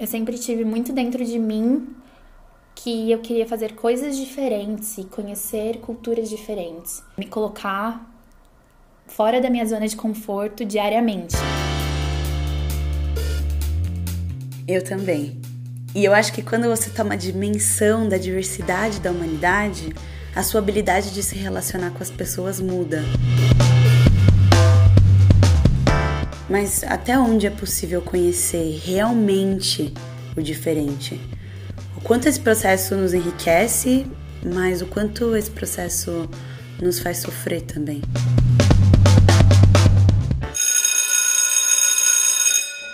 Eu sempre tive muito dentro de mim que eu queria fazer coisas diferentes e conhecer culturas diferentes, me colocar fora da minha zona de conforto diariamente. Eu também. E eu acho que quando você toma dimensão da diversidade da humanidade, a sua habilidade de se relacionar com as pessoas muda. Mas até onde é possível conhecer realmente o diferente? O quanto esse processo nos enriquece, mas o quanto esse processo nos faz sofrer também.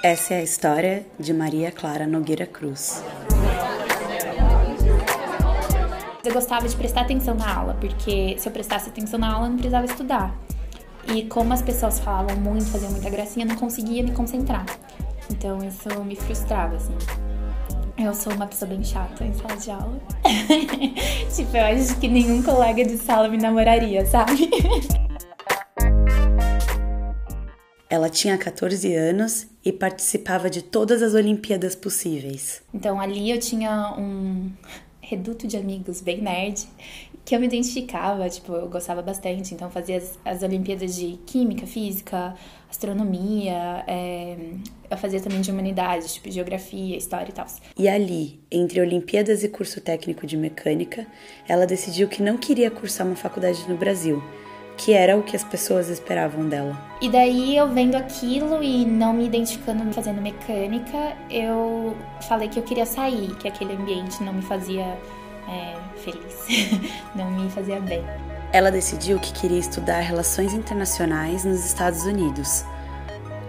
Essa é a história de Maria Clara Nogueira Cruz. Eu gostava de prestar atenção na aula, porque se eu prestasse atenção na aula, eu não precisava estudar. E como as pessoas falavam muito, faziam muita gracinha, eu não conseguia me concentrar. Então isso me frustrava, assim. Eu sou uma pessoa bem chata em sala de aula. tipo, eu acho que nenhum colega de sala me namoraria, sabe? Ela tinha 14 anos e participava de todas as Olimpíadas possíveis. Então ali eu tinha um reduto de amigos bem nerd que eu me identificava, tipo, eu gostava bastante, então fazia as, as Olimpíadas de Química, Física, Astronomia, é, eu fazia também de Humanidades, tipo, Geografia, História e tal. E ali, entre Olimpíadas e curso técnico de Mecânica, ela decidiu que não queria cursar uma faculdade no Brasil, que era o que as pessoas esperavam dela. E daí eu vendo aquilo e não me identificando fazendo mecânica, eu falei que eu queria sair, que aquele ambiente não me fazia é, feliz, não me fazia bem. Ela decidiu que queria estudar relações internacionais nos Estados Unidos.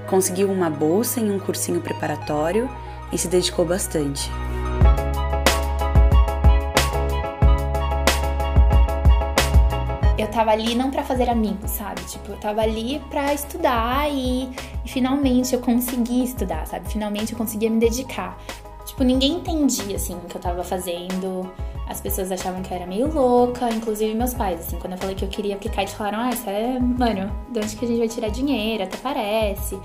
Conseguiu uma bolsa em um cursinho preparatório e se dedicou bastante. Eu tava ali não para fazer amigos, sabe? Tipo, eu tava ali para estudar e, e, finalmente eu consegui estudar, sabe? Finalmente eu conseguia me dedicar. Tipo, ninguém entendia assim o que eu tava fazendo. As pessoas achavam que eu era meio louca, inclusive meus pais, assim, quando eu falei que eu queria aplicar, eles falaram: "Ah, isso é, mano, de onde que a gente vai tirar dinheiro? Até parece".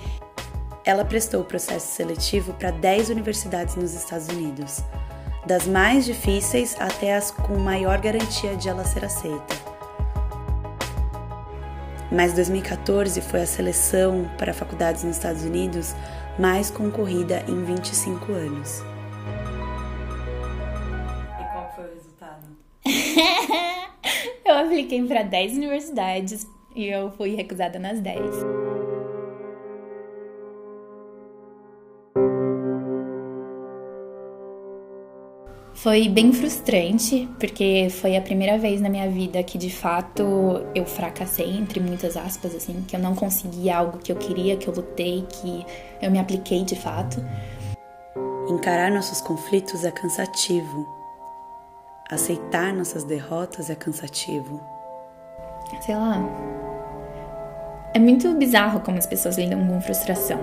Ela prestou o processo seletivo para 10 universidades nos Estados Unidos, das mais difíceis até as com maior garantia de ela ser aceita. Mas 2014 foi a seleção para faculdades nos Estados Unidos mais concorrida em 25 anos. eu apliquei para 10 universidades e eu fui recusada nas 10. Foi bem frustrante, porque foi a primeira vez na minha vida que de fato eu fracassei, entre muitas aspas, assim, que eu não consegui algo que eu queria, que eu lutei, que eu me apliquei de fato. Encarar nossos conflitos é cansativo, Aceitar nossas derrotas é cansativo. Sei lá. É muito bizarro como as pessoas lidam com frustração.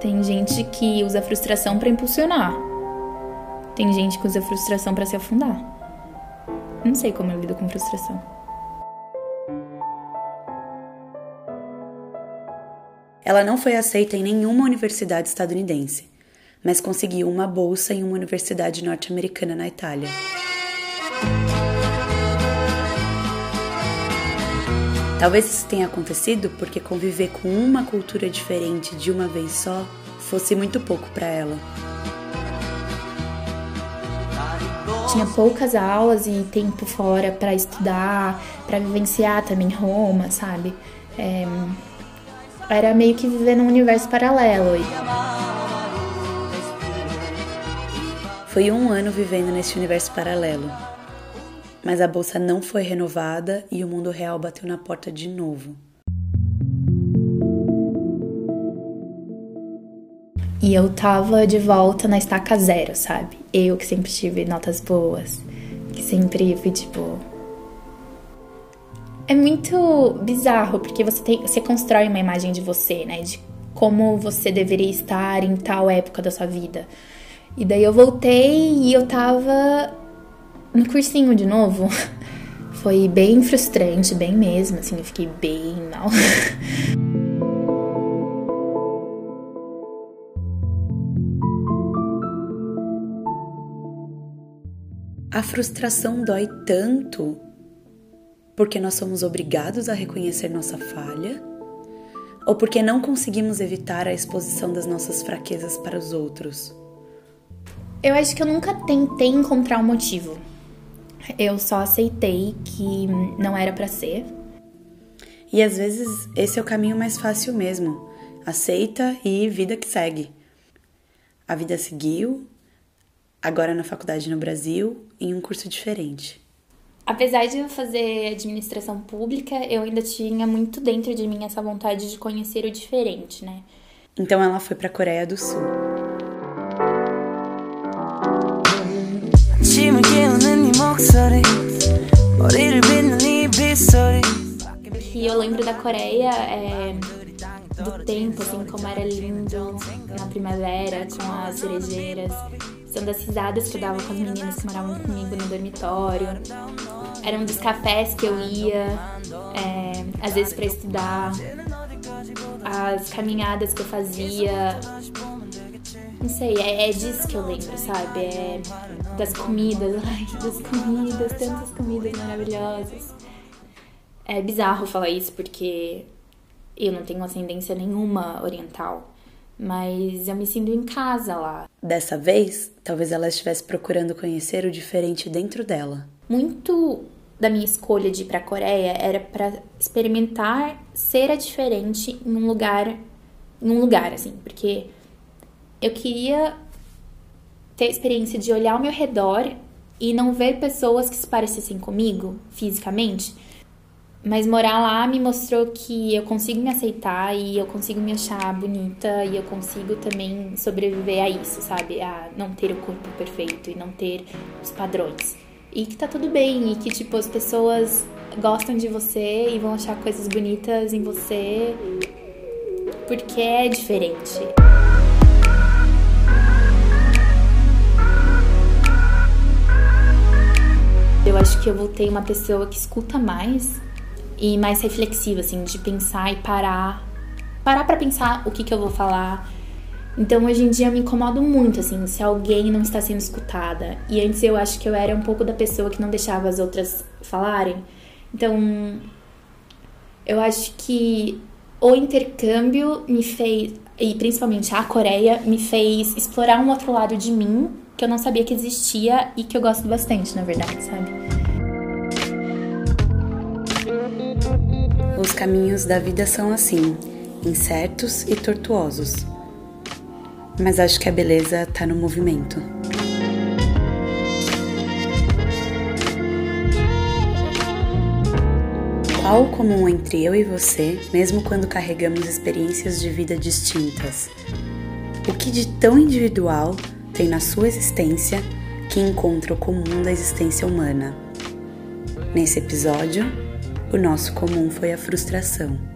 Tem gente que usa frustração para impulsionar. Tem gente que usa frustração para se afundar. Não sei como eu lido com frustração. Ela não foi aceita em nenhuma universidade estadunidense mas conseguiu uma bolsa em uma universidade norte-americana na Itália. Talvez isso tenha acontecido porque conviver com uma cultura diferente de uma vez só fosse muito pouco para ela. Tinha poucas aulas e tempo fora para estudar, para vivenciar também Roma, sabe? É... Era meio que viver num universo paralelo. Foi um ano vivendo nesse universo paralelo. Mas a bolsa não foi renovada e o mundo real bateu na porta de novo. E eu tava de volta na estaca zero, sabe? Eu que sempre tive notas boas, que sempre fui tipo. É muito bizarro, porque você, tem, você constrói uma imagem de você, né? De como você deveria estar em tal época da sua vida. E daí eu voltei e eu tava no cursinho de novo. Foi bem frustrante, bem mesmo, assim, eu fiquei bem mal. A frustração dói tanto porque nós somos obrigados a reconhecer nossa falha ou porque não conseguimos evitar a exposição das nossas fraquezas para os outros? Eu acho que eu nunca tentei encontrar um motivo. Eu só aceitei que não era para ser. E às vezes esse é o caminho mais fácil mesmo. Aceita e vida que segue. A vida seguiu, agora na faculdade no Brasil, em um curso diferente. Apesar de eu fazer administração pública, eu ainda tinha muito dentro de mim essa vontade de conhecer o diferente, né? Então ela foi para a Coreia do Sul. Que eu lembro da Coreia é, do tempo, assim, como era lindo na primavera, com as cerejeiras. São das risadas que eu dava com as meninas que moravam comigo no dormitório. Eram dos cafés que eu ia, é, às vezes para estudar. As caminhadas que eu fazia. Não sei, é, é disso que eu lembro, sabe? É das comidas, ai, das comidas, tantas comidas maravilhosas. É bizarro falar isso porque eu não tenho ascendência nenhuma oriental, mas eu me sinto em casa lá. Dessa vez, talvez ela estivesse procurando conhecer o diferente dentro dela. Muito da minha escolha de ir para a Coreia era para experimentar ser a diferente em um lugar, em um lugar assim, porque eu queria ter a experiência de olhar ao meu redor e não ver pessoas que se parecessem comigo fisicamente, mas morar lá me mostrou que eu consigo me aceitar e eu consigo me achar bonita e eu consigo também sobreviver a isso, sabe? A não ter o corpo perfeito e não ter os padrões. E que tá tudo bem e que, tipo, as pessoas gostam de você e vão achar coisas bonitas em você porque é diferente. Eu acho que eu voltei uma pessoa que escuta mais e mais reflexiva, assim, de pensar e parar. Parar para pensar o que, que eu vou falar. Então hoje em dia eu me incomodo muito, assim, se alguém não está sendo escutada. E antes eu acho que eu era um pouco da pessoa que não deixava as outras falarem. Então eu acho que o intercâmbio me fez, e principalmente a Coreia, me fez explorar um outro lado de mim que eu não sabia que existia e que eu gosto bastante, na verdade, sabe? Os caminhos da vida são assim, incertos e tortuosos. Mas acho que a beleza tá no movimento. Qual o comum entre eu e você, mesmo quando carregamos experiências de vida distintas? O que de tão individual tem na sua existência que encontra o comum da existência humana? Nesse episódio, o nosso comum foi a frustração.